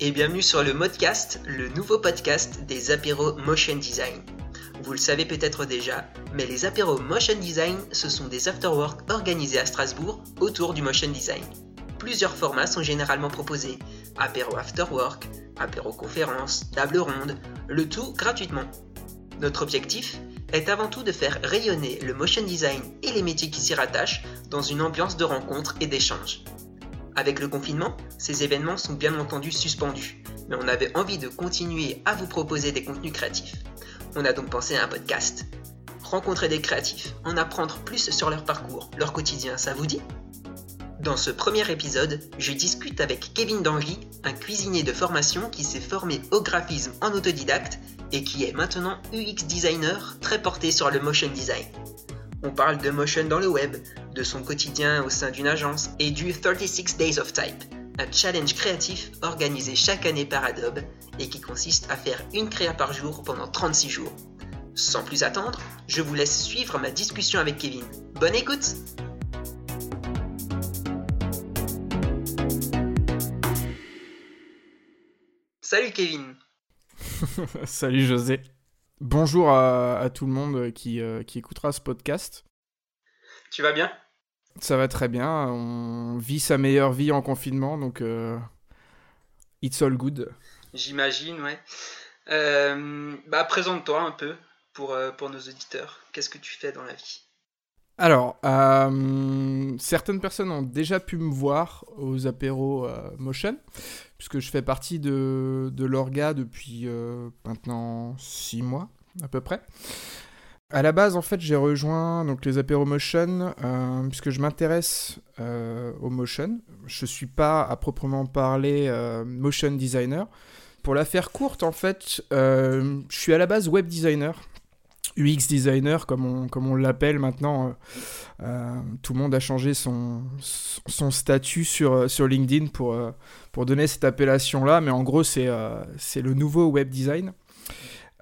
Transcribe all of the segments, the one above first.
Et bienvenue sur le Modcast, le nouveau podcast des apéros Motion Design. Vous le savez peut-être déjà, mais les apéros Motion Design, ce sont des afterworks organisés à Strasbourg autour du motion design. Plusieurs formats sont généralement proposés apéro afterwork, apéro conférence, table ronde, le tout gratuitement. Notre objectif est avant tout de faire rayonner le motion design et les métiers qui s'y rattachent dans une ambiance de rencontre et d'échange. Avec le confinement, ces événements sont bien entendu suspendus, mais on avait envie de continuer à vous proposer des contenus créatifs. On a donc pensé à un podcast. Rencontrer des créatifs, en apprendre plus sur leur parcours, leur quotidien, ça vous dit? Dans ce premier épisode, je discute avec Kevin Dangy, un cuisinier de formation qui s'est formé au graphisme en autodidacte et qui est maintenant UX designer très porté sur le motion design. On parle de motion dans le web, de son quotidien au sein d'une agence et du 36 Days of Type, un challenge créatif organisé chaque année par Adobe et qui consiste à faire une créa par jour pendant 36 jours. Sans plus attendre, je vous laisse suivre ma discussion avec Kevin. Bonne écoute Salut Kevin Salut José Bonjour à, tout le monde qui, euh, qui écoutera ce podcast. Tu vas bien? Ça va très bien. On vit sa meilleure vie en confinement, donc euh, it's all good. J'imagine, ouais. Euh, bah, présente-toi un peu pour, pour nos auditeurs. Qu'est-ce que tu fais dans la vie? Alors, certaines personnes ont déjà pu me voir aux apéros Motion, puisque je fais partie de, l'orga depuis euh, maintenant 6 mois à peu près. À la base, en fait, j'ai rejoint donc les apéros motion euh, puisque je m'intéresse euh, au motion. Je ne suis pas à proprement parler motion designer. Pour la faire courte, en fait, je suis à la base web designer. UX designer, comme on, comme on l'appelle maintenant. tout le monde a changé son, son statut sur, sur LinkedIn pour, pour donner cette appellation-là, mais en gros, c'est euh, c'est le nouveau web design.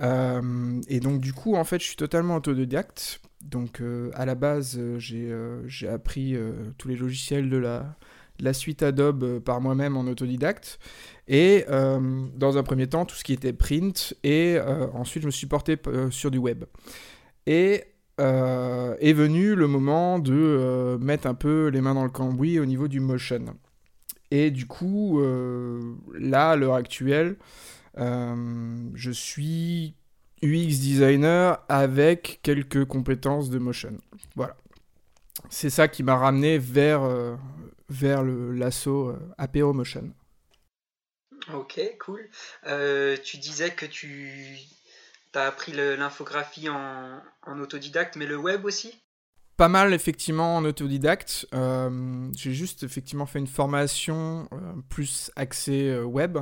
Euh, et donc, du coup, en fait, je suis totalement autodidacte. Donc, euh, à la base, j'ai appris tous les logiciels de la, la suite Adobe par moi-même en autodidacte. Et dans un premier temps, tout ce qui était print. Et ensuite, je me suis porté sur du web. Et est venu le moment de mettre un peu les mains dans le cambouis au niveau du motion. Et du coup, euh, là, à l'heure actuelle, euh, je suis UX designer avec quelques compétences de motion. Voilà. C'est ça qui m'a ramené vers, euh, vers l'assaut Apéro Motion. Ok, cool. tu disais que tu as appris l'infographie en, autodidacte, mais le web aussi? Pas mal effectivement en autodidacte. Euh, j'ai juste effectivement fait une formation euh, plus axée euh, web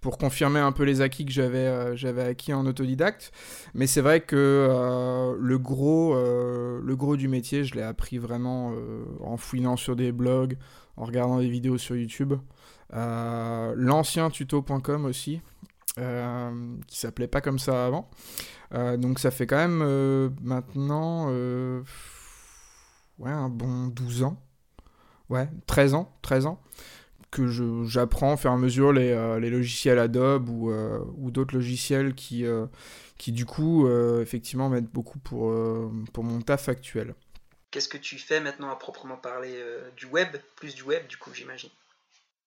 pour confirmer un peu les acquis que j'avais j'avais acquis en autodidacte. Mais c'est vrai que le gros le gros du métier, je l'ai appris vraiment en fouinant sur des blogs, en regardant des vidéos sur YouTube. L'ancien tuto.com aussi, qui s'appelait pas comme ça avant. donc ça fait quand même maintenant ouais, un bon 12 ans. Ouais, 13 ans, 13 ans. Que j'apprends au fur et à mesure les, euh, les logiciels Adobe ou, euh, ou d'autres logiciels qui, euh, qui du coup, effectivement, m'aident beaucoup pour, pour mon taf actuel. Qu'est-ce que tu fais maintenant à proprement parler du web, plus du web, du coup, j'imagine?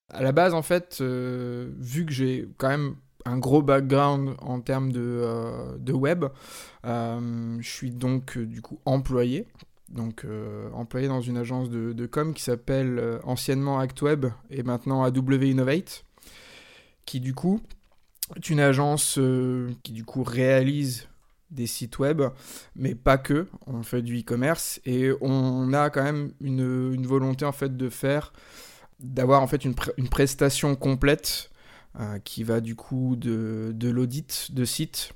À la base, en fait, vu que j'ai quand même un gros background en termes de, de web. je suis donc du coup employé donc euh, employé dans une agence de, com qui s'appelle euh, anciennement ActWeb et maintenant AW Innovate, qui du coup est une agence euh, qui du coup réalise des sites web, mais pas que, on fait du e-commerce et on a quand même une, volonté en fait de faire, d'avoir en fait une, une prestation complète qui va du coup de, de l'audit de site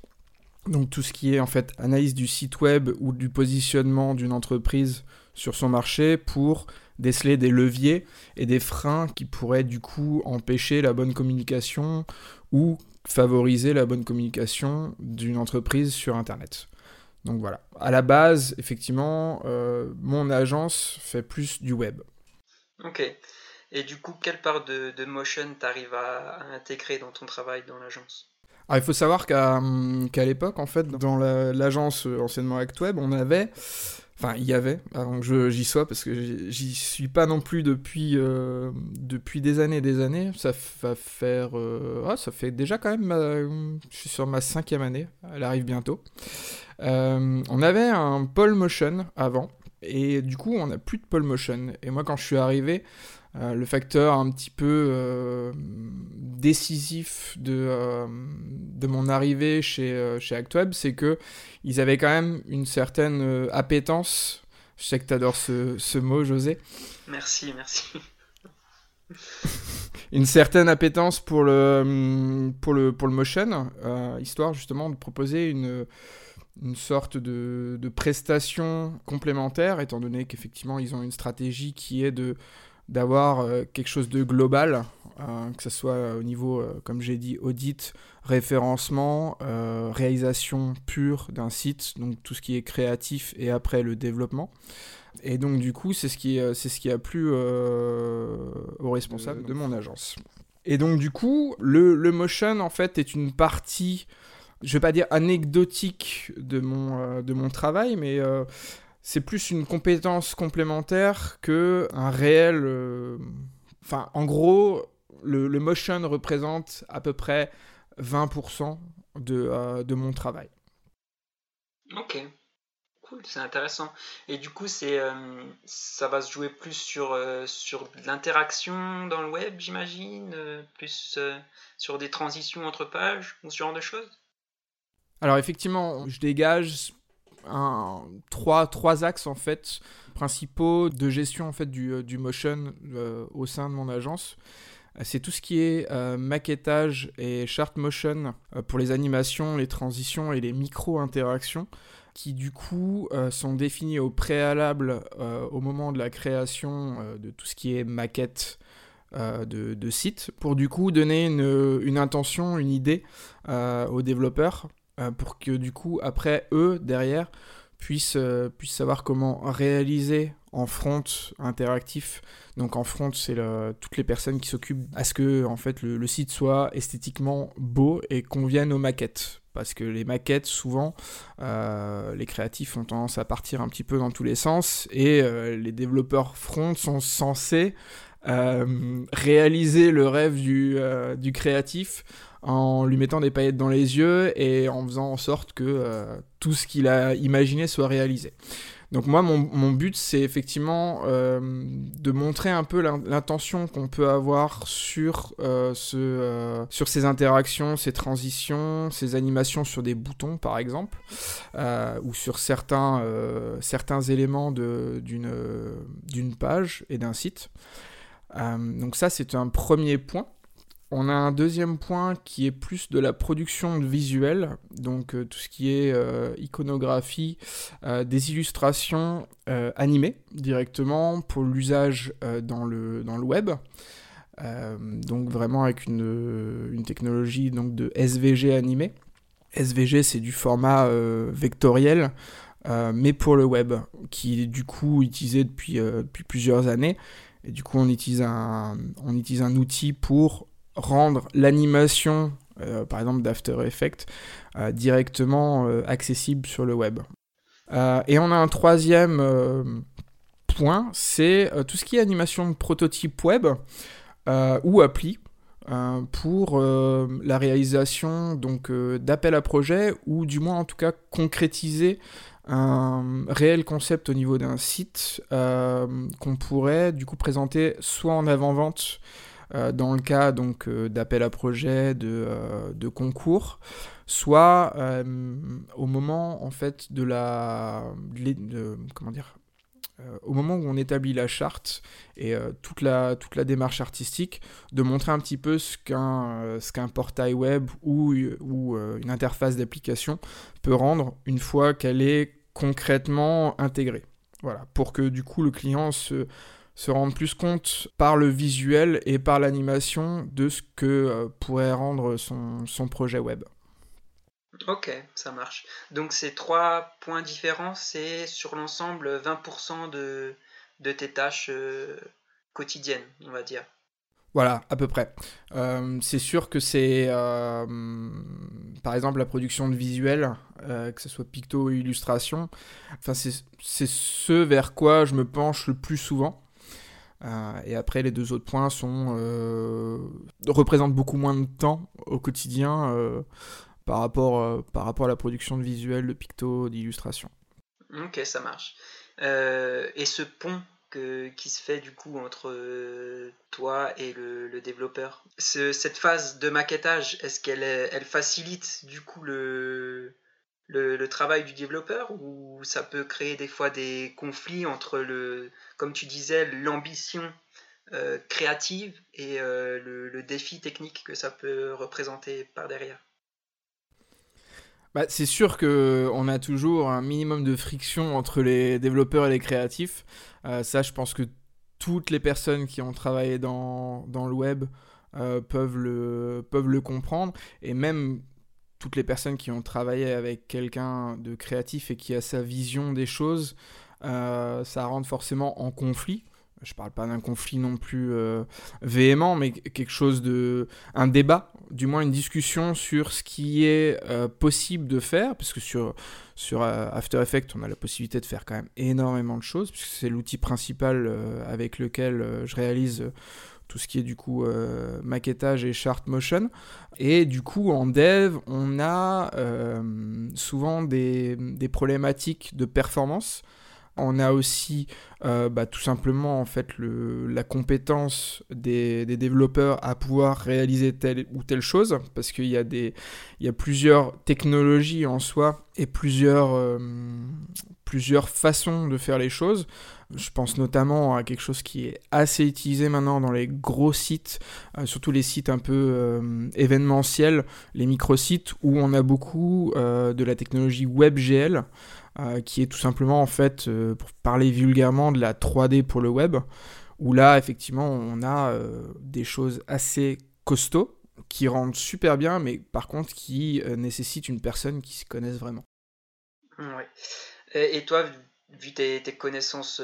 donc tout ce qui est en fait analyse du site web ou du positionnement d'une entreprise sur son marché pour déceler des leviers et des freins qui pourraient du coup empêcher la bonne communication ou favoriser la bonne communication d'une entreprise sur Internet. Donc voilà. À la base, effectivement, euh, mon agence fait plus du web. Ok. Et du coup, quelle part de, de motion t'arrives à, à intégrer dans ton travail dans l'agence? Il faut savoir qu'à l'époque, en fait, dans l'agence anciennement ActWeb, on avait Enfin, il y avait, avant que j'y sois, parce que j'y suis pas non plus depuis, euh, depuis des années et des années. Ça va faire. Euh, ah, ça fait déjà quand même. je suis sur ma cinquième année, elle arrive bientôt. Euh, on avait un pole motion avant, et du coup, on n'a plus de pole motion. Et moi, quand je suis arrivé, euh, le facteur un petit peu euh, décisif de, euh, de mon arrivée chez, chez ActWeb, c'est que ils avaient quand même une certaine appétence. Je sais que tu adores ce, ce, mot, José. Merci, merci. une certaine appétence pour le, pour le, pour le motion, histoire justement de proposer une une sorte de, de prestation complémentaire, étant donné qu'effectivement ils ont une stratégie qui est de d'avoir euh, quelque chose de global, euh, que ce soit au niveau, euh, comme j'ai dit, audit, référencement, réalisation pure d'un site, donc tout ce qui est créatif et après le développement. Et donc du coup, c'est ce qui, c'est ce qui a plu au responsable de mon agence. Et donc du coup, le, le, motion en fait est une partie, je vais pas dire anecdotique de mon, de mon travail, mais c'est plus une compétence complémentaire que un réel. Euh, enfin, en gros, le, motion représente à peu près 20% de, euh, de mon travail. Ok, cool, c'est intéressant. Et du coup, c'est euh, ça va se jouer plus sur, sur l'interaction dans le web, j'imagine, plus sur des transitions entre pages ou ce genre de choses? Alors effectivement, je dégage trois, trois axes en fait principaux de gestion en fait du, euh, du motion euh, au sein de mon agence. C'est tout ce qui est euh, maquettage et chart motion pour les animations, les transitions et les micro-interactions qui du coup sont définis au préalable au moment de la création de tout ce qui est maquette de, de, site pour du coup donner une, une intention, une idée aux développeurs euh, pour que du coup, après, eux, derrière, puissent, euh, puissent savoir comment réaliser en front interactif. Donc en front, c'est toutes les personnes qui s'occupent à ce que en fait, le, site soit esthétiquement beau et convienne aux maquettes. Parce que les maquettes, souvent, euh, les créatifs ont tendance à partir un petit peu dans tous les sens et les développeurs front sont censés réaliser le rêve du, du créatif en lui mettant des paillettes dans les yeux et en faisant en sorte que euh, tout ce qu'il a imaginé soit réalisé. Donc moi, mon, but, c'est effectivement euh, de montrer un peu l'intention qu'on peut avoir sur, euh, ce, sur ces interactions, ces transitions, ces animations sur des boutons, par exemple, ou sur certains éléments d'une page et d'un site. Donc ça, c'est un premier point. On a un deuxième point qui est plus de la production visuelle, donc euh, tout ce qui est euh, iconographie, euh, des illustrations animées directement pour l'usage dans, le, web. donc vraiment avec une, technologie donc de SVG animé. SVG c'est du format vectoriel, mais pour le web, qui est du coup utilisé depuis plusieurs années. Et du coup on utilise un, on utilise un outil pour rendre l'animation, euh, par exemple d'After Effects, euh, directement euh, accessible sur le web. et on a un troisième point, c'est tout ce qui est animation de prototype web ou appli. pour la réalisation d'appels à projet ou du moins en tout cas concrétiser un réel concept au niveau d'un site qu'on pourrait du coup présenter soit en avant-vente euh, dans le cas donc euh, d'appel à projet, de, euh, de concours, soit au moment en fait de la de, comment dire au moment où on établit la charte et toute, la, toute la démarche artistique, de montrer un petit peu ce qu'un qu'un portail web ou, une interface d'application peut rendre une fois qu'elle est concrètement intégrée. Voilà, pour que du coup le client se, rendre plus compte par le visuel et par l'animation de ce que euh, pourrait rendre son, projet web. Ok, ça marche. Donc ces trois points différents, c'est sur l'ensemble 20% de, de tes tâches euh, quotidienne, on va dire. Voilà, à peu près. c'est sûr que c'est, par exemple, la production de visuels, que ce soit picto ou illustration, c'est ce vers quoi je me penche le plus souvent. et après, les deux autres points sont représentent beaucoup moins de temps au quotidien par rapport, par rapport à la production de visuels, de picto, d'illustration. Ok, ça marche. Euh, et ce pont qui se fait du coup entre euh, toi et le, développeur, cette phase de maquettage, est-ce qu'elle elle facilite du coup le, le, travail du développeur ou ça peut créer des fois des conflits entre le, comme tu disais, l'ambition euh, créative et le, défi technique que ça peut représenter par derrière? Bah, c'est sûr qu'on a toujours un minimum de friction entre les développeurs et les créatifs. Euh, ça, je pense que toutes les personnes qui ont travaillé dans, dans le web euh, peuvent, le, peuvent le comprendre. Et même toutes les personnes qui ont travaillé avec quelqu'un de créatif et qui a sa vision des choses, euh, ça rentre forcément en conflit je parle pas d'un conflit non plus euh, véhément, mais quelque chose de. un débat, du moins une discussion sur ce qui est euh, possible de faire, parce que sur, sur euh, After Effects, on a la possibilité de faire quand même énormément de choses, puisque c'est l'outil principal avec lequel je réalise tout ce qui est du coup maquettage et chart motion. Et du coup, en dev, on a souvent des, des, problématiques de performance. On a aussi euh, bah, tout simplement en fait la compétence des, développeurs à pouvoir réaliser telle ou telle chose parce qu'il y, a plusieurs technologies en soi et plusieurs, euh, plusieurs façons de faire les choses. Je pense notamment à quelque chose qui est assez utilisé maintenant dans les gros sites, euh, surtout les sites un peu événementiels, les microsites où on a beaucoup de la technologie WebGL. Euh, qui est tout simplement en fait, euh, pour parler vulgairement, de la 3D pour le web, où là effectivement on a euh, des choses assez costauds qui rendent super bien, mais par contre qui nécessitent une personne qui se connaisse vraiment. Ouais. Et, toi, vu tes, connaissances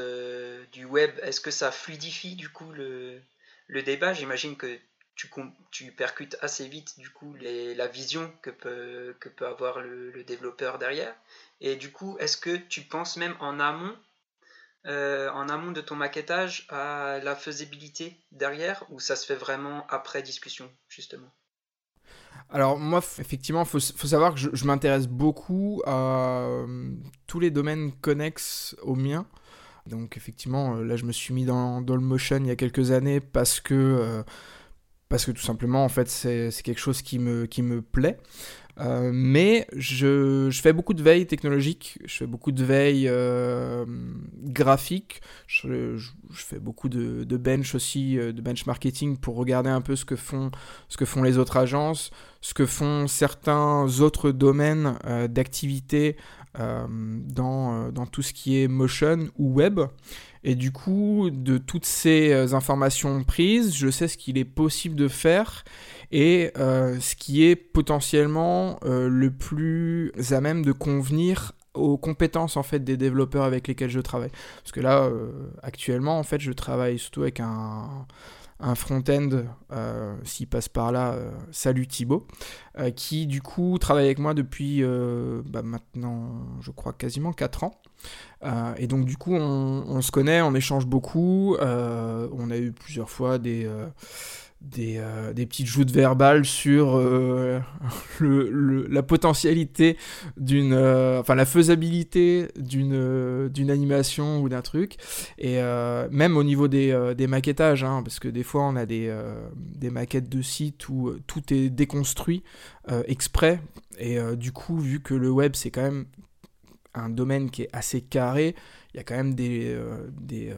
du web, est-ce que ça fluidifie du coup le, le débat? J'imagine que tu, tu, percutes assez vite du coup la vision que peut, que peut avoir le développeur derrière. Et du coup, est-ce que tu penses même en amont, euh, en amont de ton maquettage, à la faisabilité derrière, ou ça se fait vraiment après discussion, justement? Alors moi, effectivement, il faut, savoir que je, m'intéresse beaucoup à euh, tous les domaines connexes au mien. Donc effectivement, euh, là, je me suis mis dans, dans, le motion il y a quelques années parce que, parce que tout simplement, en fait, c'est quelque chose qui me, qui me plaît. Euh, mais je, fais beaucoup de veille technologique, je fais beaucoup de veille euh, graphique, je, fais beaucoup de, de, bench aussi, euh, de bench marketing pour regarder un peu ce que font, ce que font les autres agences, ce que font certains autres domaines d'activité dans, dans tout ce qui est motion ou web. Et du coup, de toutes ces informations prises, je sais ce qu'il est possible de faire et euh, ce qui est potentiellement euh, le plus à même de convenir aux compétences en fait des développeurs avec lesquels je travaille. Parce que là, euh, actuellement, en fait, je travaille surtout avec un, un front-end, s'il passe par là, salut Thibaut, qui du coup travaille avec moi depuis bah, maintenant, je crois, quasiment 4 ans. et donc du coup, on, on, se connaît, on échange beaucoup, on a eu plusieurs fois des des, euh, des, petites joutes verbales sur euh, le, la potentialité d'une euh, enfin la faisabilité d'une d'une animation ou d'un truc. Et même au niveau des, des maquettages hein, parce que des fois on a des, des maquettes de sites où tout est déconstruit exprès. Et du coup vu que le web c'est quand même un domaine qui est assez carré il y a quand même des, des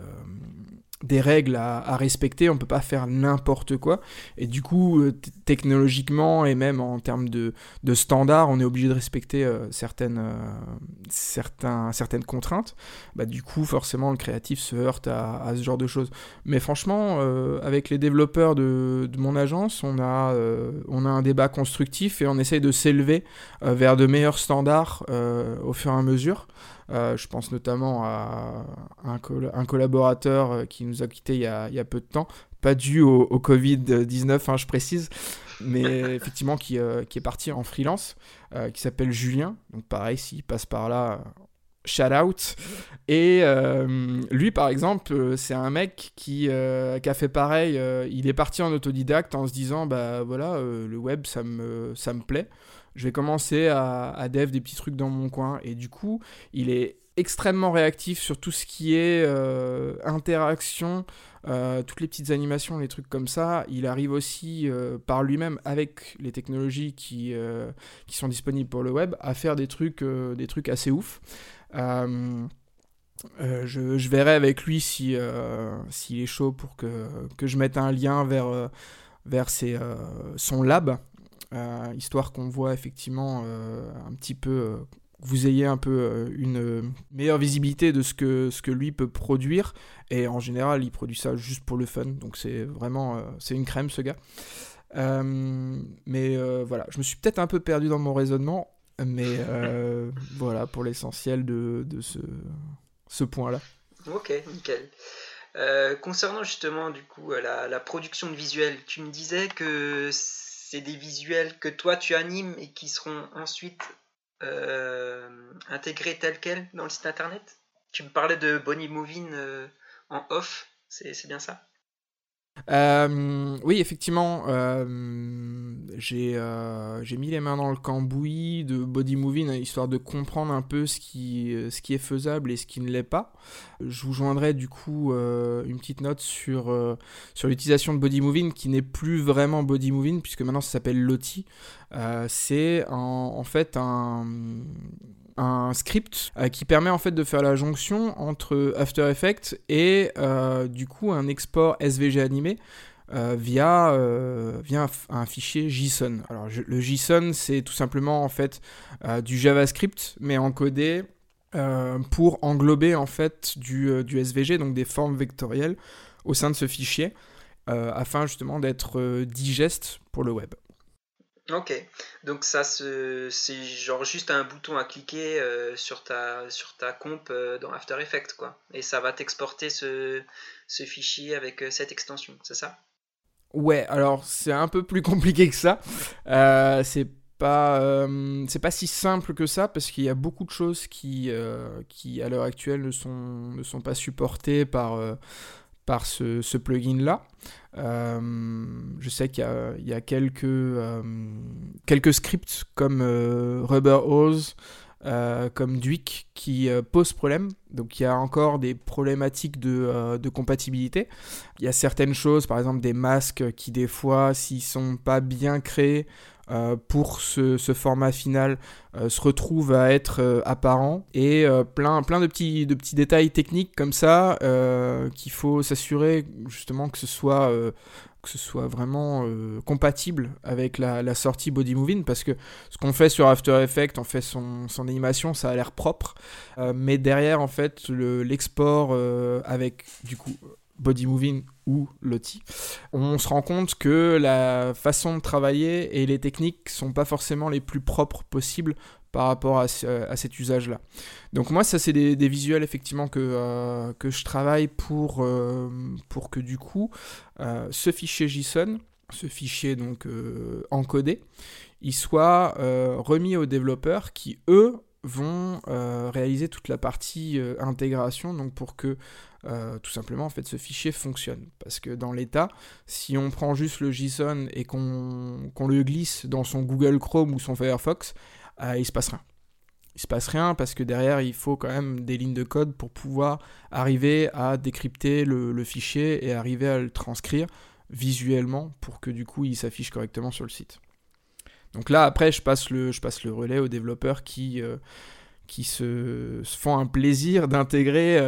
des règles à, respecter, on peut pas faire n'importe quoi. Et du coup, euh, technologiquement et même en termes de, standards, on est obligé de respecter euh, certaines, euh, certaines contraintes. Bah, du coup, forcément, le créatif se heurte à, ce genre de choses. Mais franchement, avec les développeurs de, de, mon agence, on a, on a un débat constructif et on essaye de s'élever vers de meilleurs standards au fur et à mesure. Je pense notamment à un, un collaborateur qui nous a quittés il y a, il y a peu de temps, pas dû au, Covid-19, hein, je précise, mais effectivement qui, qui, est parti en freelance, qui s'appelle Julien. Donc pareil, s'il passe par là, shout out. Et euh, lui, par exemple, euh, c'est un mec qui, euh, qui, a fait pareil. il est parti en autodidacte en se disant bah voilà, le web, ça me, ça me plaît. Je vais commencer à, dev des petits trucs dans mon coin. Et du coup, il est extrêmement réactif sur tout ce qui est interaction, toutes les petites animations, les trucs comme ça. Il arrive aussi par lui-même avec les technologies qui, qui sont disponibles pour le web à faire des trucs, des trucs assez ouf. Euh, euh, je, verrai avec lui si euh, s'il est chaud pour que, que, je mette un lien vers, vers ses, son lab, histoire qu'on voit effectivement un petit peu vous ayez un peu une meilleure visibilité de ce que, ce que lui peut produire. Et en général, il produit ça juste pour le fun. Donc c'est vraiment c'est une crème ce gars. mais voilà, je me suis peut-être un peu perdu dans mon raisonnement. Mais euh, voilà pour l'essentiel de, de, ce, ce point-là. Ok, nickel. Euh, concernant justement du coup la, la, production de visuels, tu me disais que c'est des visuels que toi tu animes et qui seront ensuite euh, intégrés tels quels dans le site internet? Tu me parlais de Bonnie Movin en off, c'est bien ça? Euh, oui, effectivement, euh, j'ai euh, j'ai mis les mains dans le cambouis de body moving histoire de comprendre un peu ce qui, ce qui est faisable et ce qui ne l'est pas. Je vous joindrai du coup une petite note sur, sur l'utilisation de body moving qui n'est plus vraiment body moving puisque maintenant ça s'appelle Lottie. C'est en, fait un, un script euh, qui permet en fait de faire la jonction entre After Effects et euh, du coup un export SVG animé euh, via, un, fichier JSON. Alors le JSON c'est tout simplement en fait du JavaScript mais encodé pour englober en fait du, du, SVG donc des formes vectorielles au sein de ce fichier afin justement d'être digeste pour le web. Ok, donc ça c'est genre juste un bouton à cliquer euh, sur, ta, sur ta comp euh, dans After Effects quoi. Et ça va t'exporter ce, fichier avec euh, cette extension, c'est ça? Ouais, alors c'est un peu plus compliqué que ça. c'est pas, si simple que ça parce qu'il y a beaucoup de choses qui, qui à l'heure actuelle ne sont pas supportées par par ce, ce plugin-là. Euh, je sais qu'il y, y a, quelques, euh, quelques scripts comme euh, Rubber Hose, comme Duik qui posent problème. Donc il y a encore des problématiques de, de, compatibilité. Il y a certaines choses, par exemple des masques qui des fois, s'ils sont pas bien créés, pour ce, format final euh, se retrouve à être euh, apparent. Et plein, plein de, petits, de petits détails techniques comme ça qu'il faut s'assurer justement que ce soit que ce soit vraiment compatible avec la, sortie Body Moving parce que ce qu'on fait sur After Effects, on fait son, son animation, ça a l'air propre, mais derrière en fait l'export avec du coup Body Moving ou Lottie, on se rend compte que la façon de travailler et les techniques sont pas forcément les plus propres possibles par rapport à, cet usage-là. Donc moi, ça c'est des, visuels effectivement que, euh, que je travaille pour, euh, que du coup, euh, ce fichier JSON, ce fichier donc encodé, il soit remis aux développeurs qui, eux, vont réaliser toute la partie intégration, donc pour que euh, tout simplement en fait ce fichier fonctionne. Parce que dans l'état, si on prend juste le JSON et qu'on le glisse dans son Google Chrome ou son Firefox, euh, il se passe rien. Il se passe rien parce que derrière il faut quand même des lignes de code pour pouvoir arriver à décrypter le, fichier et arriver à le transcrire visuellement pour que du coup il s'affiche correctement sur le site. Donc là après je passe le, je passe le relais aux développeurs qui, euh, qui se, font un plaisir d'intégrer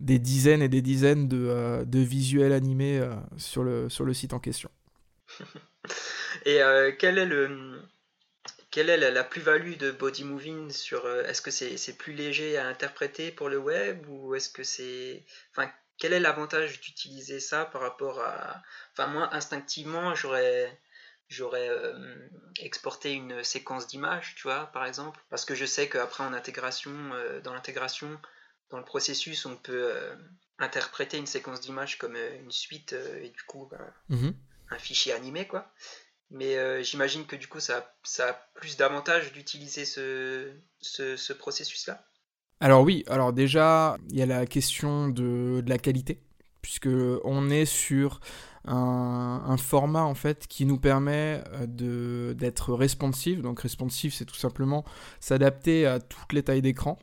des dizaines et des dizaines de, euh, de visuels animés euh, sur, le, sur le site en question. et euh, quel est le, quelle est la, plus-value de Body Moving sur est-ce que c'est plus léger à interpréter pour le web ou est-ce que c'est enfin quel est l'avantage d'utiliser ça par rapport à enfin moi instinctivement j'aurais j'aurais exporté une séquence d'images, tu vois, par exemple. Parce que je sais qu'après, en intégration, dans l'intégration, dans le processus, on peut interpréter une séquence d'images comme une suite et du coup, ben, mhm. un fichier animé, quoi. Mais j'imagine que du coup, ça, ça a plus d'avantages d'utiliser ce, ce, processus-là. Alors oui, alors déjà, il y a la question de, de la qualité, puisque on est sur un, format en fait qui nous permet euh, d'être responsive. Donc responsive, c'est tout simplement s'adapter à toutes les tailles d'écran.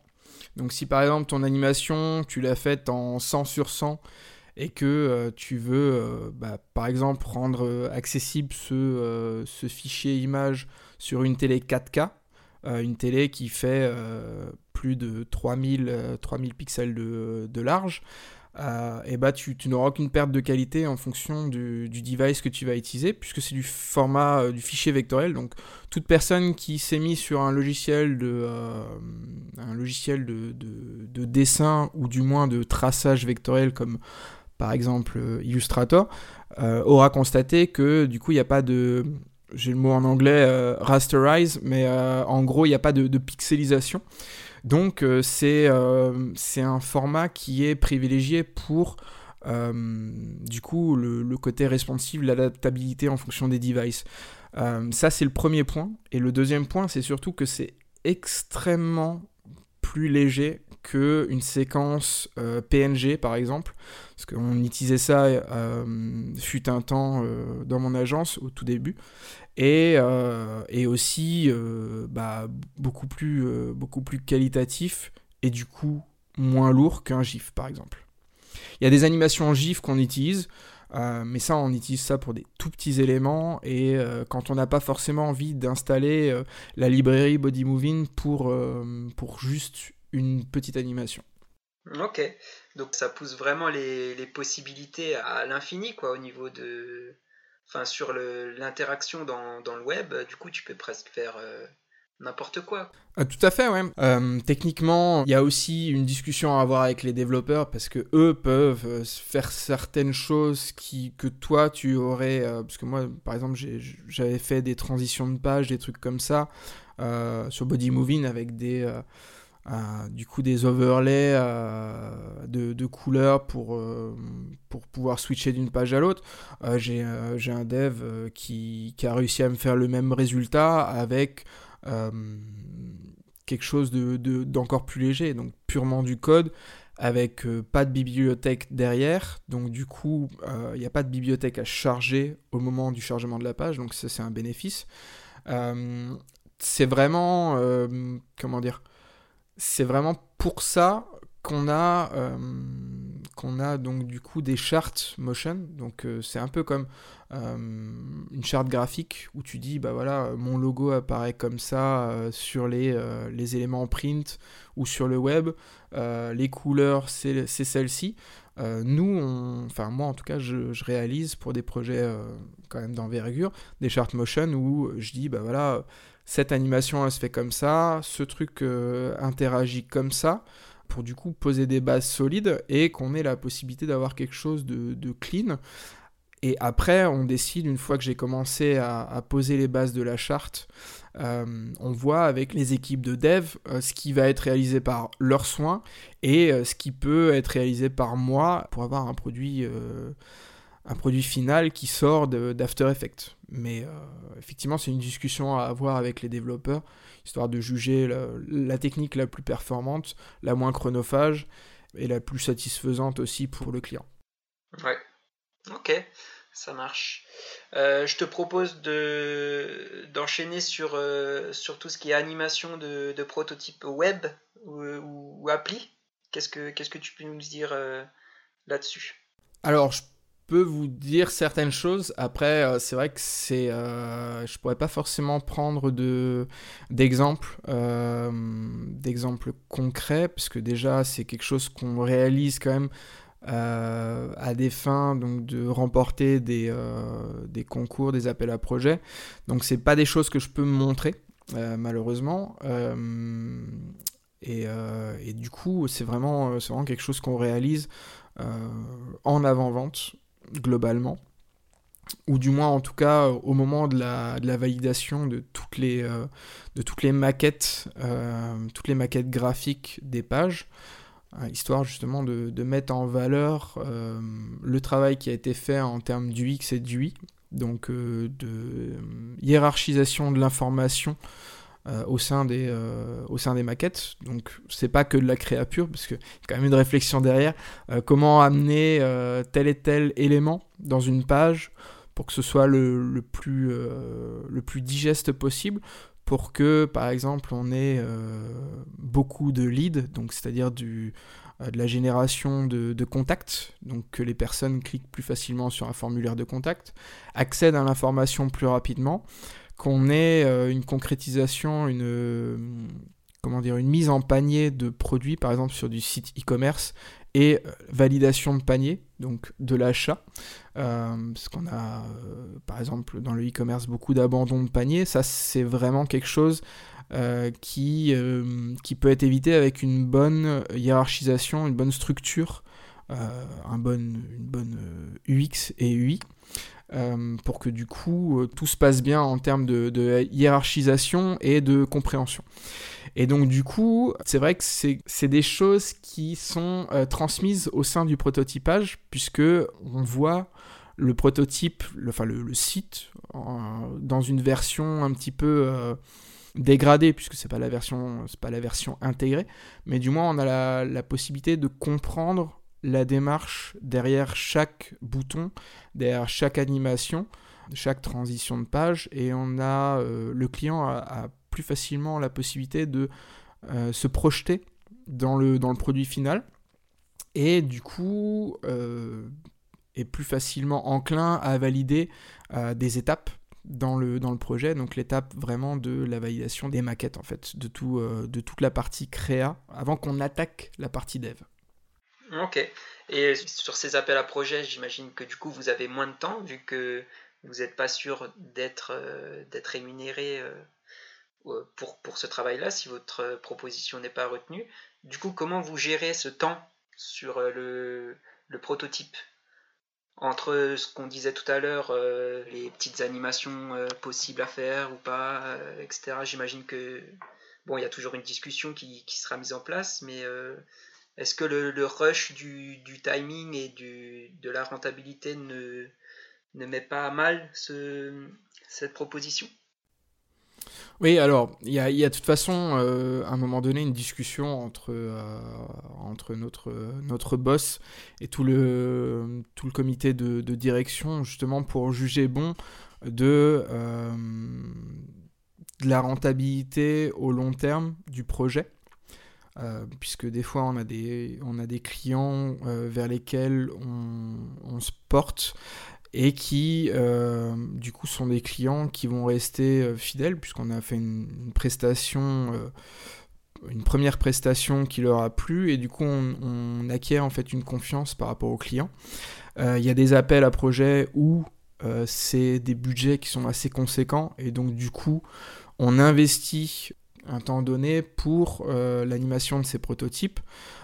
Donc si par exemple ton animation, tu l'as faite en 100 sur 100 et que euh, tu veux euh, bah, par exemple rendre accessible ce, ce, fichier image sur une télé 4K, une télé qui fait plus de 3000, 3000 pixels de, de large, euh, et bah tu, n'auras aucune perte de qualité en fonction du, device que tu vas utiliser, puisque c'est du format euh, du fichier vectoriel. Donc toute personne qui s'est mise sur un logiciel de, euh, un logiciel de, de, dessin ou du moins de traçage vectoriel comme par exemple Illustrator aura constaté que du coup il n'y a pas de j'ai le mot en anglais rasterize, mais en gros il n'y a pas de, de pixelisation. Donc euh, euh, c'est un format qui est privilégié pour euh, du coup le, côté responsive, l'adaptabilité en fonction des devices. ça c'est le premier point. Et le deuxième point c'est surtout que c'est extrêmement plus léger qu'une séquence PNG par exemple, parce qu'on utilisait ça fut un temps dans mon agence au tout début, et, euh, et aussi euh, bah, beaucoup, plus, euh, beaucoup plus qualitatif et du coup moins lourd qu'un GIF par exemple. Il y a des animations en GIF qu'on utilise, mais ça on utilise ça pour des tout petits éléments et quand on n'a pas forcément envie d'installer la librairie Body Moving pour, pour juste une petite animation. Ok, donc ça pousse vraiment les, les possibilités à l'infini quoi au niveau de, enfin sur l'interaction dans, le web, du coup tu peux presque faire euh, n'importe quoi. Ah, tout à fait, ouais. Euh, techniquement, il y a aussi une discussion à avoir avec les développeurs parce que eux peuvent euh, faire certaines choses qui, que toi tu aurais. parce que moi, par exemple, j'avais fait des transitions de page, des trucs comme ça sur Body Moving avec des du coup des overlays euh, de, couleurs pour, euh, pour pouvoir switcher d'une page à l'autre. Euh, j'ai un dev qui, qui, a réussi à me faire le même résultat avec quelque chose d'encore de, plus léger, donc purement du code avec pas de bibliothèque derrière, donc du coup il n'y a pas de bibliothèque à charger au moment du chargement de la page, donc ça c'est un bénéfice. c'est vraiment, comment dire, c'est vraiment pour ça qu'on a, euh, qu'on a donc du coup des charts motion. Donc euh, c'est un peu comme euh, une charte graphique où tu dis bah voilà mon logo apparaît comme ça sur les, éléments print ou sur le web. les couleurs c'est celle-ci. nous, enfin moi en tout cas, je, je réalise pour des projets quand même d'envergure des charts motion où je dis bah voilà cette animation elle se fait comme ça, ce truc euh, interagit comme ça, pour du coup poser des bases solides et qu'on ait la possibilité d'avoir quelque chose de, clean. Et après, on décide, une fois que j'ai commencé à, poser les bases de la charte, euh, on voit avec les équipes de dev euh, ce qui va être réalisé par leurs soins et ce qui peut être réalisé par moi pour avoir un produit un produit final qui sort d'After Effects. Mais euh, effectivement, c'est une discussion à avoir avec les développeurs, histoire de juger la, technique la plus performante, la moins chronophage et la plus satisfaisante aussi pour le client. Ouais, ok, ça marche. Euh, je te propose d'enchaîner sur, euh, sur tout ce qui est animation de, de prototype web ou, ou, appli. Qu'est-ce que, tu peux nous dire là-dessus? Alors, je peux vous dire certaines choses. Après, euh, c'est vrai que c'est, euh, je pourrais pas forcément prendre de d'exemples, euh, concrets, parce que déjà c'est quelque chose qu'on réalise quand même à des fins donc de remporter des, des concours, des appels à projets. Donc c'est pas des choses que je peux montrer malheureusement. Et, et, du coup, c'est vraiment, c'est vraiment quelque chose qu'on réalise en avant-vente globalement. ou du moins en tout cas au moment de la, validation de toutes les, les maquettes, toutes les maquettes graphiques des pages, histoire justement de, de, mettre en valeur le travail qui a été fait en termes du X et du Y, donc de hiérarchisation de l'information euh, au, sein des, euh, au sein des maquettes. Donc c'est pas que de la créa pure, parce qu'il y a quand même une réflexion derrière. Euh, comment amener tel et tel élément dans une page pour que ce soit le, le plus, le plus digeste possible pour que, par exemple, on ait beaucoup de leads, c'est-à-dire de la génération de, de, contacts, donc que les personnes cliquent plus facilement sur un formulaire de contact, accèdent à l'information plus rapidement, qu'on ait euh, une concrétisation, une, euh, comment dire, une mise en panier de produits, par exemple sur du site e-commerce, et euh, validation de panier, donc de l'achat. parce qu'on a, par exemple, dans le e-commerce, beaucoup d'abandon de panier. Ça, c'est vraiment quelque chose qui, qui peut être évité avec une bonne hiérarchisation, une bonne structure, un une bonne UX et UI. Euh, pour que du coup euh, tout se passe bien en termes de, hiérarchisation et de compréhension. Et donc du coup, c'est vrai que c'est des choses qui sont euh, transmises au sein du prototypage, puisque on voit le prototype, enfin le, site, dans une version un petit peu dégradée, puisque c'est pas la version, c'est pas la version intégrée, mais du moins on a la possibilité de comprendre la démarche derrière chaque bouton, derrière chaque animation, chaque transition de page, et on a euh, le client a, plus facilement la possibilité de euh, se projeter dans le, produit final, et du coup euh, est plus facilement enclin à valider des étapes dans le, projet, donc l'étape vraiment de la validation des maquettes en fait, de, de toute la partie créa, avant qu'on attaque la partie dev. Ok. Et sur ces appels à projets, j'imagine que du coup, vous avez moins de temps, vu que vous n'êtes pas sûr d'être euh, rémunéré euh, pour, pour ce travail-là, si votre proposition n'est pas retenue. Du coup, comment vous gérez ce temps sur euh, le, le prototype? Entre ce qu'on disait tout à l'heure, les petites animations possibles à faire ou pas, etc. J'imagine que bon, il y a toujours une discussion qui, qui sera mise en place, mais est-ce que le, rush du, timing et de la rentabilité ne, ne met pas à mal ce, cette proposition? Oui, alors, il y a, de toute façon, euh, à un moment donné, une discussion entre, euh, entre notre, notre boss et tout le, tout le comité de, direction, justement, pour juger bon euh, de la rentabilité au long terme du projet. Euh, puisque des fois on a des, on a des clients euh, vers lesquels on, se porte et qui euh, du coup sont des clients qui vont rester fidèles puisqu'on a fait une, prestation une première prestation qui leur a plu et du coup on, acquiert en fait une confiance par rapport aux clients. Il y a des appels à projets où c'est des budgets qui sont assez conséquents et donc du coup on investit un temps donné pour euh, l'animation de ces prototypes,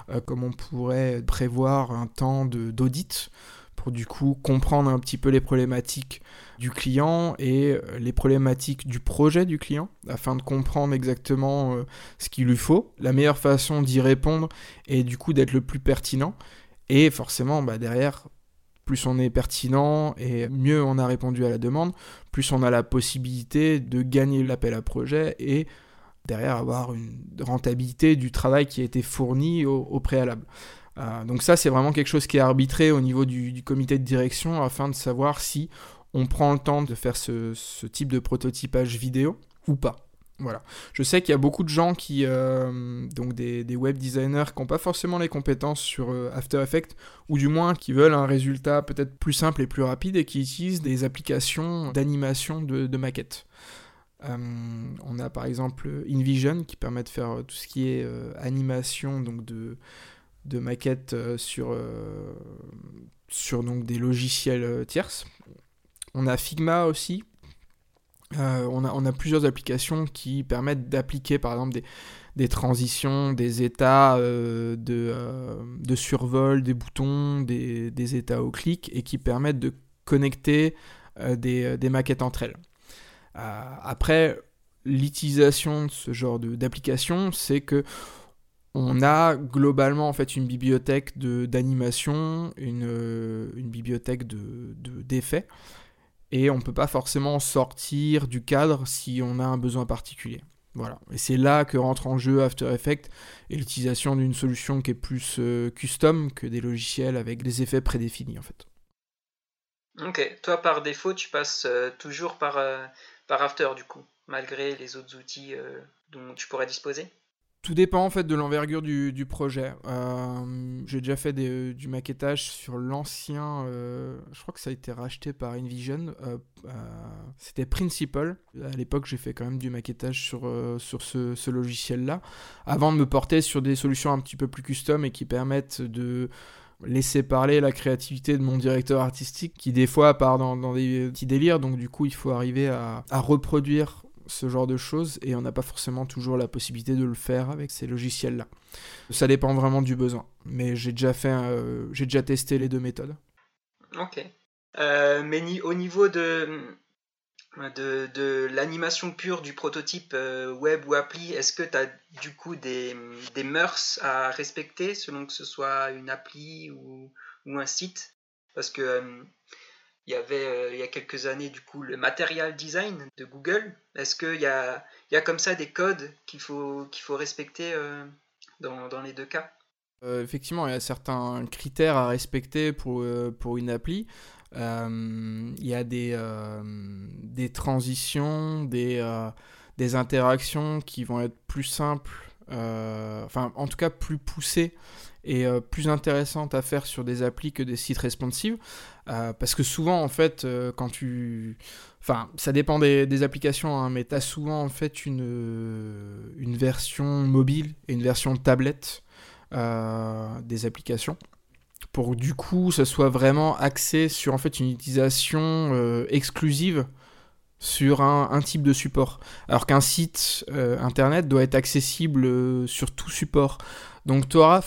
euh, comme on pourrait prévoir un temps d'audit pour du coup comprendre un petit peu les problématiques du client et euh, les problématiques du projet du client afin de comprendre exactement ce qu'il lui faut, la meilleure façon d'y répondre et du coup d'être le plus pertinent. Et forcément, bah, derrière, plus on est pertinent et mieux on a répondu à la demande, plus on a la possibilité de gagner l'appel à projet et derrière avoir une rentabilité du travail qui a été fourni au, préalable. Euh, donc ça, c'est vraiment quelque chose qui est arbitré au niveau du, comité de direction afin de savoir si on prend le temps de faire ce, type de prototypage vidéo ou pas. Voilà. Je sais qu'il y a beaucoup de gens qui, euh, donc des, web designers, qui n'ont pas forcément les compétences sur euh, After Effects, ou du moins qui veulent un résultat peut-être plus simple et plus rapide et qui utilisent des applications d'animation de, de maquettes. Euh, on a par exemple InVision qui permet de faire tout ce qui est euh, animation donc de, de maquettes euh, sur, sur des logiciels tierces. On a Figma aussi. on, a, plusieurs applications qui permettent d'appliquer par exemple des, transitions, des états de, survol, des boutons, des, états au clic et qui permettent de connecter des, maquettes entre elles. Après, l'utilisation de ce genre d'application, c'est que on a globalement en fait une bibliothèque d'animation, une, euh, une, bibliothèque d'effets, de, et on ne peut pas forcément sortir du cadre si on a un besoin particulier. Voilà. Et c'est là que rentre en jeu After Effects et l'utilisation d'une solution qui est plus euh, custom que des logiciels avec des effets prédéfinis en fait. Ok, toi par défaut tu passes euh, toujours par, par After du coup, malgré les autres outils dont tu pourrais disposer tout dépend en fait de l'envergure du, projet. Euh, j'ai déjà fait du maquettage sur l'ancien, euh, je crois que ça a été racheté par Envision. Euh, c'était Principal. À l'époque, j'ai fait quand même du maquettage sur, sur ce, ce logiciel-là, avant de me porter sur des solutions un petit peu plus custom et qui permettent de laisser parler la créativité de mon directeur artistique qui des fois part dans, des petits délires donc du coup il faut arriver à, à reproduire ce genre de choses et on n'a pas forcément toujours la possibilité de le faire avec ces logiciels-là. Ça dépend vraiment du besoin, mais j'ai déjà fait, euh, j'ai déjà testé les deux méthodes. Ok. Euh, mais au niveau de de, de l'animation pure du prototype euh, web ou appli, est-ce que tu as du coup des, des, mœurs à respecter selon que ce soit une appli ou, ou un site? Parce que il y avait euh, il y a quelques années du coup le material design de Google. Est-ce qu'il y a, y a comme ça des codes qu'il faut, faut respecter euh, dans, dans, les deux cas? Euh, Effectivement, il y a certains critères à respecter pour, pour une appli. Il y a des, des transitions, des, des interactions qui vont être plus simples, enfin en tout cas plus poussées et plus intéressantes à faire sur des applis que des sites responsives. Euh, parce que souvent, en fait, euh, quand tu. Enfin, ça dépend des, applications, hein, mais tu as souvent, en fait, une, euh, une version mobile et une version tablette des applications. Pour du coup, ça soit vraiment axé sur, en fait, une utilisation exclusive sur un, un, type de support. Alors qu'un site internet doit être accessible sur tout support. Donc, tu auras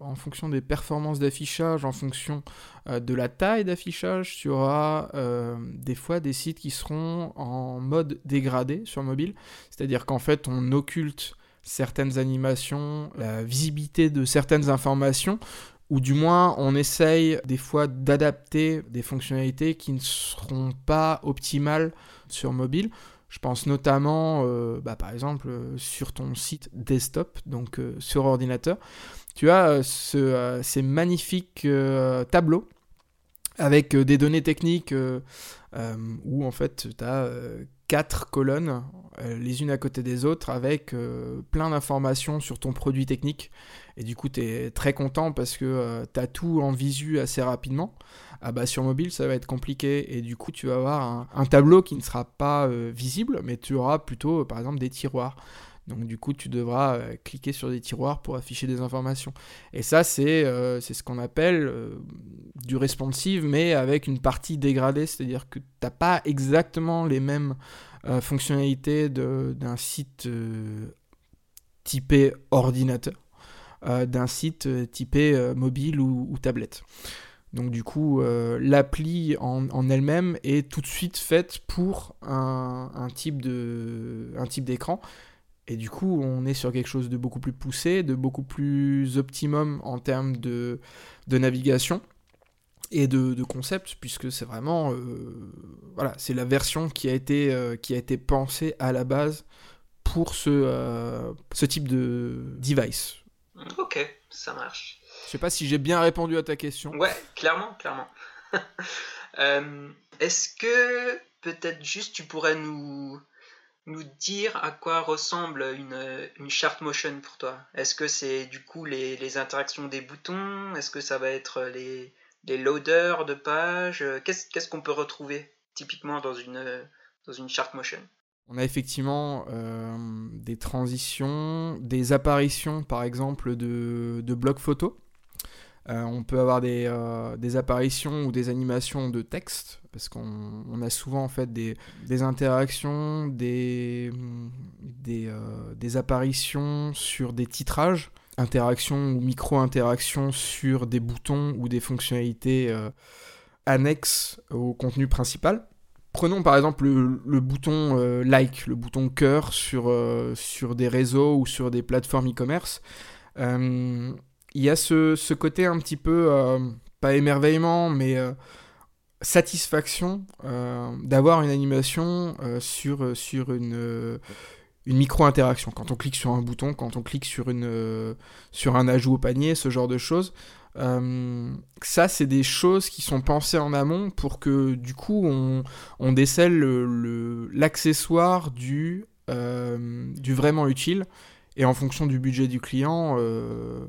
en fonction des performances d'affichage, en fonction euh, de la taille d'affichage, tu auras euh, des fois des sites qui seront en mode dégradé sur mobile. C'est-à-dire qu'en fait, on occulte certaines animations, la visibilité de certaines informations, ou du moins on essaye des fois d'adapter des fonctionnalités qui ne seront pas optimales sur mobile. Je pense notamment, euh, bah, par exemple, sur ton site desktop, donc sur ordinateur, tu as euh, ce, ces magnifiques tableaux avec des données techniques où en fait tu as quatre colonnes les unes à côté des autres avec plein d'informations sur ton produit technique et du coup tu es très content parce que tu as tout en visu assez rapidement. Ah bah sur mobile ça va être compliqué et du coup tu vas avoir un, tableau qui ne sera pas visible mais tu auras plutôt par exemple des tiroirs. Donc du coup, tu devras euh, cliquer sur des tiroirs pour afficher des informations. Et ça, c'est euh, ce qu'on appelle euh, du responsive, mais avec une partie dégradée, c'est-à-dire que tu n'as pas exactement les mêmes fonctionnalités d'un site typé ordinateur, d'un site typé mobile ou, tablette. Donc du coup, l'appli en, elle-même est tout de suite faite pour un, un type d'écran. Et du coup, on est sur quelque chose de beaucoup plus poussé, de beaucoup plus optimum en termes de, de navigation et de, de concept, puisque c'est vraiment euh, voilà, c'est la version qui a été euh, qui a été pensée à la base pour ce, euh, ce type de device. Ok, ça marche. Je sais pas si j'ai bien répondu à ta question. Ouais, clairement, clairement. Est-ce que peut-être juste tu pourrais nous nous dire à quoi ressemble une, une chart motion pour toi. Est-ce que c'est du coup les, interactions des boutons? Est-ce que ça va être les, les loaders de pages Qu'est-ce qu'on peut retrouver typiquement dans une, dans chart motion? On a effectivement euh, des transitions, des apparitions par exemple de, de blocs photos euh, on peut avoir euh, des, apparitions ou des animations de texte, parce qu'on a souvent en fait des, interactions, des, euh, des, apparitions sur des titrages, interactions ou micro-interactions sur des boutons ou des fonctionnalités annexes au contenu principal. prenons par exemple le, bouton euh, like, le bouton cœur sur, sur des réseaux ou sur des plateformes e-commerce. Il y a ce, côté un petit peu, pas émerveillement, mais satisfaction d'avoir une animation sur, sur une, une micro-interaction. Quand on clique sur un bouton, quand on clique sur, une, sur un ajout au panier, ce genre de choses. Euh, ça, c'est des choses qui sont pensées en amont pour que du coup on, on décèle l'accessoire du, euh, du vraiment utile et en fonction du budget du client, euh,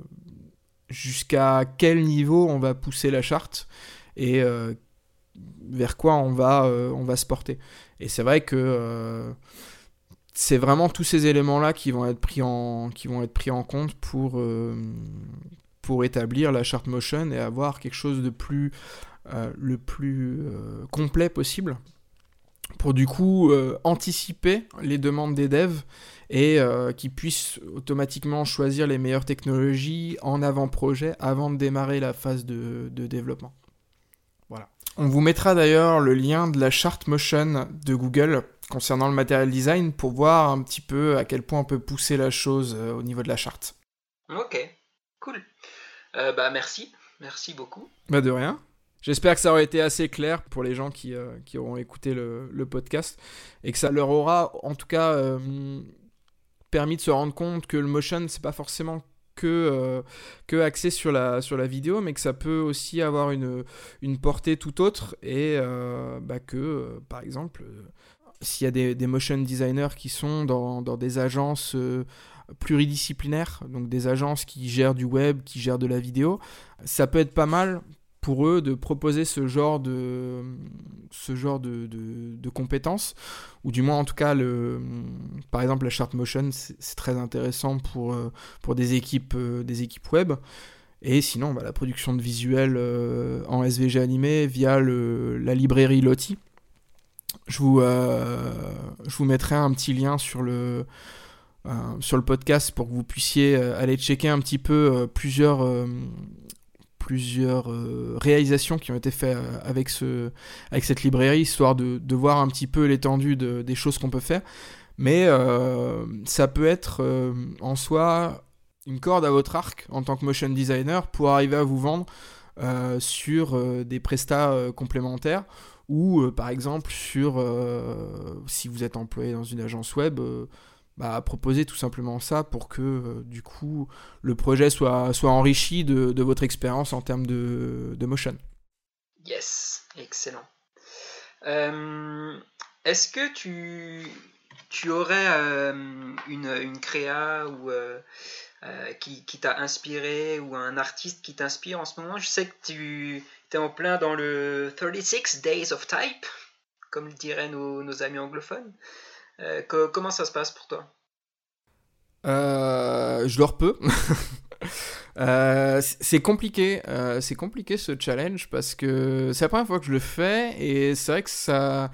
jusqu'à quel niveau on va pousser la charte et vers quoi on va, on va se porter. Et c'est vrai que c'est vraiment tous ces éléments-là qui vont être pris en, qui vont être pris en compte pour, pour établir la charte motion et avoir quelque chose de plus euh, le plus euh, complet possible pour du coup euh, anticiper les demandes des devs et qu'ils puissent automatiquement choisir les meilleures technologies en avant-projet avant de démarrer la phase de, de développement. Voilà. On vous mettra d'ailleurs le lien de la charte motion de Google concernant le matériel design pour voir un petit peu à quel point on peut pousser la chose au niveau de la charte. Ok, cool. Euh, bah merci, merci beaucoup. Bah de rien. J'espère que ça aura été assez clair pour les gens qui, euh, qui auront écouté le, le, podcast et que ça leur aura en tout cas euh, permis de se rendre compte que le motion c'est pas forcément que, que axé sur la, sur la vidéo mais que ça peut aussi avoir une, une portée tout autre et bah que par exemple s'il y a des, des, motion designers qui sont dans, dans des agences pluridisciplinaires, donc des agences qui gèrent du web, qui gèrent de la vidéo, ça peut être pas mal eux de proposer ce genre de, ce genre de, de, compétences, ou du moins en tout cas, le, par exemple la chart motion, c'est très intéressant pour, euh, pour des, équipes, euh, des équipes web. Et sinon, bah, la production de visuels euh, en SVG animé via le, la librairie Lottie. Je vous, je vous mettrai un petit lien sur le, sur le podcast pour que vous puissiez aller checker un petit peu plusieurs plusieurs réalisations qui ont été faites avec, ce, avec cette librairie, histoire de, voir un petit peu l'étendue de, des choses qu'on peut faire. Mais ça peut être en soi une corde à votre arc en tant que motion designer pour arriver à vous vendre sur des prestats complémentaires ou par exemple sur si vous êtes employé dans une agence web bah, proposer tout simplement ça pour que euh, du coup le projet soit, soit enrichi de, de votre expérience en termes de, de, motion. Yes, excellent. Euh, est-ce que tu, tu aurais euh, une, une, créa ou, qui, qui t'a inspiré ou un artiste qui t'inspire en ce moment? Je sais que tu es en plein dans le 36 Days of Type, comme le diraient nos, nos amis anglophones. Euh, comment ça se passe pour toi? Euh, Je dors peu. Euh, c'est compliqué, c'est compliqué ce challenge parce que c'est la première fois que je le fais et c'est vrai que ça,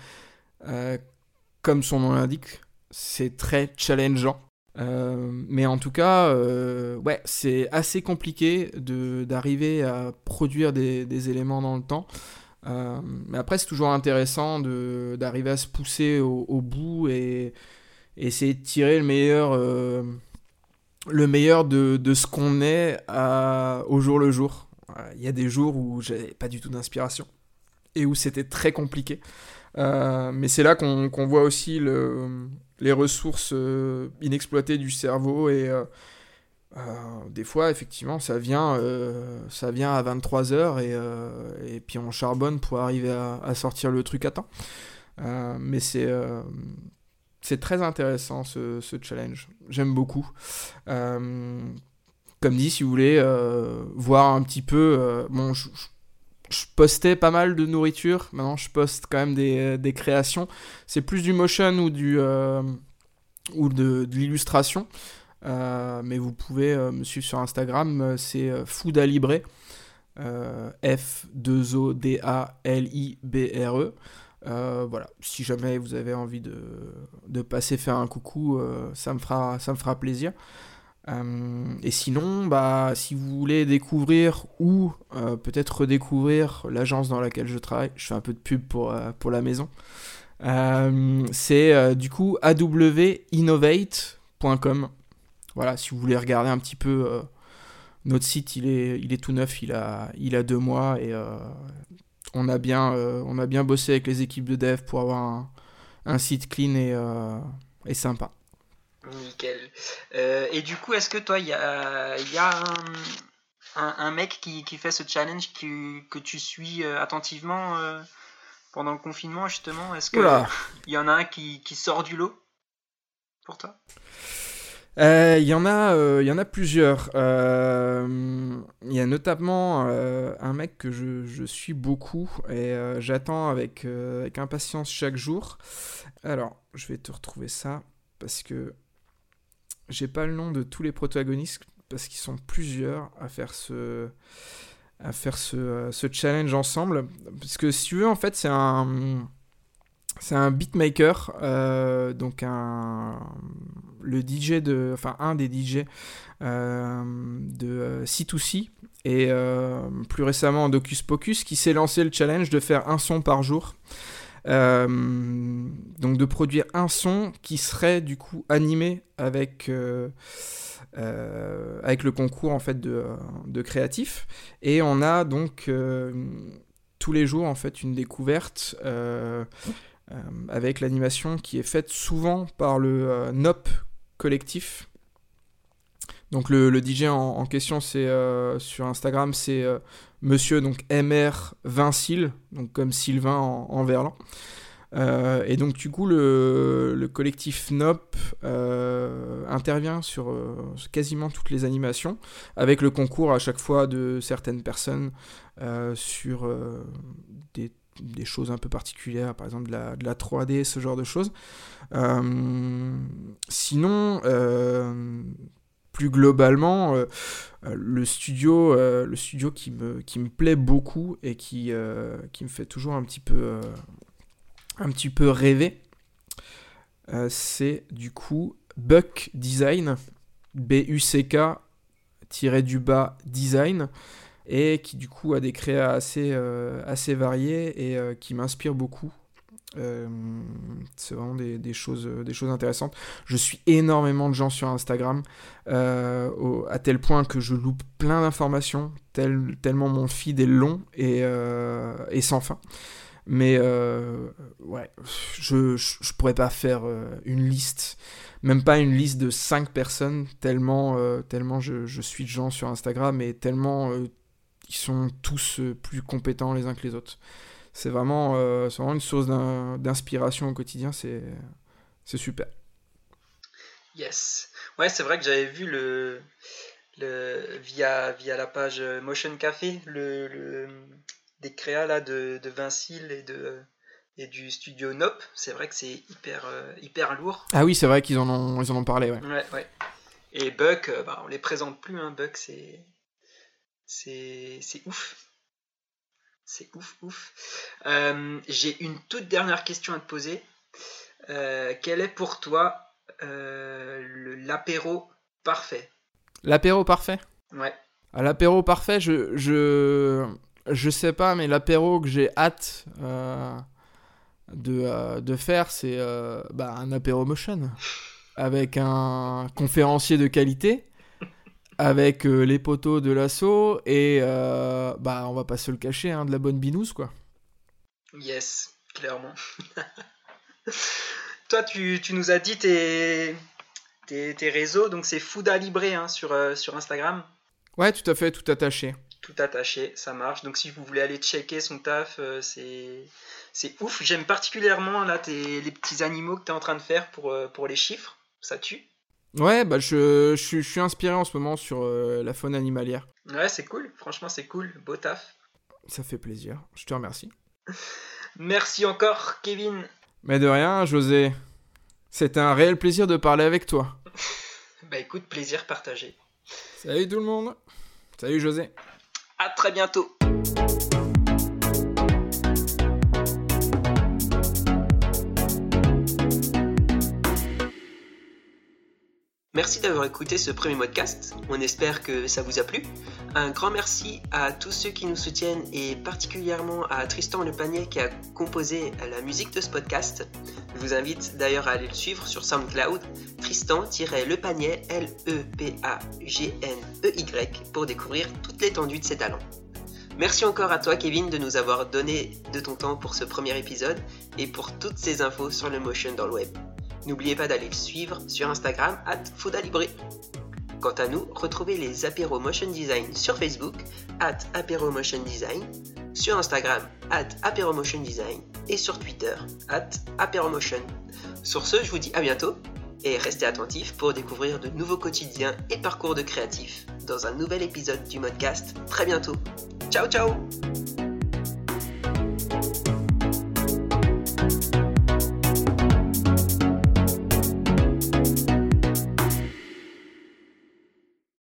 comme son nom l'indique, c'est très challengeant. mais en tout cas, ouais, c'est assez compliqué d'arriver à produire des, des, éléments dans le temps. Euh, mais après, c'est toujours intéressant d'arriver à se pousser au, bout et, essayer de tirer le meilleur, euh, le meilleur de, de ce qu'on est au jour le jour. Il y a des jours où j'avais pas du tout d'inspiration et où c'était très compliqué. Euh, mais c'est là qu'on voit aussi le, les ressources inexploitées du cerveau et des fois, effectivement, ça vient, euh, ça vient à 23h et, euh, et, puis on charbonne pour arriver à, sortir le truc à temps. mais c'est c'est très intéressant ce, challenge. J'aime beaucoup. comme dit, si vous voulez voir un petit peu, bon, je, postais pas mal de nourriture. Maintenant, je poste quand même des, créations. C'est plus du motion ou du ou de l'illustration. Euh, mais vous pouvez euh, me suivre sur Instagram, euh, c'est Foodalibre. F-2-O-D-A-L-I-B-R-E. voilà, si jamais vous avez envie de, de passer faire un coucou, ça, me fera, ça me fera plaisir. et sinon, bah, si vous voulez découvrir ou peut-être redécouvrir l'agence dans laquelle je travaille, je fais un peu de pub pour, pour la maison. c'est du coup awinnovate.com. Voilà, si vous voulez regarder un petit peu notre site, il est, il est tout neuf, il a, il a deux mois et on, a bien, on a bien bossé avec les équipes de dev pour avoir un, un site clean et, et sympa. Nickel. Euh, et du coup, est-ce que toi, il y a, y a un, un, mec qui, qui, fait ce challenge qui, que tu suis euh, attentivement euh, pendant le confinement, justement? Est-ce qu'il y en a un qui, qui, sort du lot pour toi? Il y, il y en a plusieurs. Il y a notamment un mec que je, suis beaucoup et j'attends avec, impatience chaque jour. Alors, je vais te retrouver ça parce que j'ai pas le nom de tous les protagonistes parce qu'ils sont plusieurs à faire ce à faire euh, ce, challenge ensemble parce que si tu veux en fait c'est un c'est un beatmaker euh, donc un le DJ de enfin un des DJ euh, de C2C et plus récemment Docus Pocus qui s'est lancé le challenge de faire un son par jour euh, donc de produire un son qui serait du coup animé avec, euh, euh, avec le concours en fait de, de créatifs. Et on a donc tous les jours en fait une découverte avec l'animation qui est faite souvent par le NOP collectif. Donc le, DJ en, question, c'est sur Instagram, c'est Monsieur donc MR Vincil, donc comme Sylvain en, verlan. Euh, et donc du coup le, collectif NOP euh, intervient sur euh, quasiment toutes les animations avec le concours à chaque fois de certaines personnes sur des, choses un peu particulières, par exemple de la, de la 3D, ce genre de choses. sinon plus globalement, euh, euh, le studio, euh, le studio qui me, qui me plaît beaucoup et qui, qui me fait toujours un petit peu, un petit peu rêver, c'est du coup Buck Design, B-U-C-K du bas design et qui du coup a des créas assez, assez variés et qui m'inspire beaucoup euh, c'est vraiment des, choses, euh, des choses intéressantes. Je suis énormément de gens sur Instagram, euh, à tel point que je loupe plein d'informations, tel, tellement mon feed est long et, et sans fin. Mais ouais, je, je, pourrais pas faire une liste, même pas une liste de 5 personnes, tellement, tellement je, je, suis de gens sur Instagram et tellement ils sont tous plus compétents les uns que les autres c'est vraiment, euh, vraiment une source d'inspiration au quotidien, c'est super. Yes. Ouais, c'est vrai que j'avais vu le, le, via, via la page Motion Café le, le des créas là, de, de Vincile et, de, et du studio Nope. C'est vrai que c'est hyper, euh, hyper lourd. Ah oui, c'est vrai qu'ils en, ont, ils en ont parlé. Ouais. Ouais, ouais. Et Buck, euh, bah, on les présente plus. Hein. Buck, c'est ouf. C'est ouf, ouf. Euh, j'ai une toute dernière question à te poser. Euh, quel est pour toi euh, l'apéro parfait? L'apéro parfait? Ouais. À l'apéro parfait, je, je, je sais pas, mais l'apéro que j'ai hâte de, de, faire, c'est bah, un apéro motion. Avec un conférencier de qualité avec euh, les poteaux de l'assaut et euh, bah on va pas se le cacher hein, de la bonne binouse quoi. Yes, clairement. Toi tu, tu, nous as dit tes, tes, tes réseaux donc c'est Fouda Libre hein, sur, euh, sur Instagram. Ouais tout à fait, tout attaché. Tout attaché, ça marche. Donc si vous voulez aller checker son taf, c'est c'est ouf. J'aime particulièrement là tes, les petits animaux que tu es en train de faire pour, pour les chiffres, ça tue. Ouais, bah je, je, suis inspiré en ce moment sur euh, la faune animalière. Ouais, c'est cool, franchement c'est cool, beau taf. Ça fait plaisir, je te remercie. Merci encore, Kevin. Mais de rien, José. C'était un réel plaisir de parler avec toi. bah écoute, plaisir partagé. Salut tout le monde. Salut José. À très bientôt. Merci d'avoir écouté ce premier podcast. On espère que ça vous a plu. Un grand merci à tous ceux qui nous soutiennent et particulièrement à Tristan Le Panier qui a composé la musique de ce podcast. Je vous invite d'ailleurs à aller le suivre sur SoundCloud, Tristan-Le Panier, L-E-P-A-G-N-E-Y, pour découvrir toute l'étendue de ses talents. Merci encore à toi Kevin de nous avoir donné de ton temps pour ce premier épisode et pour toutes ces infos sur le motion dans le web. N'oubliez pas d'aller le suivre sur Instagram at Foudalibré. Quant à nous, retrouvez les apéros motion design sur Facebook at apéro motion design, sur Instagram at apéro motion design et sur Twitter at apéro motion. Sur ce, je vous dis à bientôt et restez attentifs pour découvrir de nouveaux quotidiens et parcours de créatifs dans un nouvel épisode du podcast très bientôt. Ciao ciao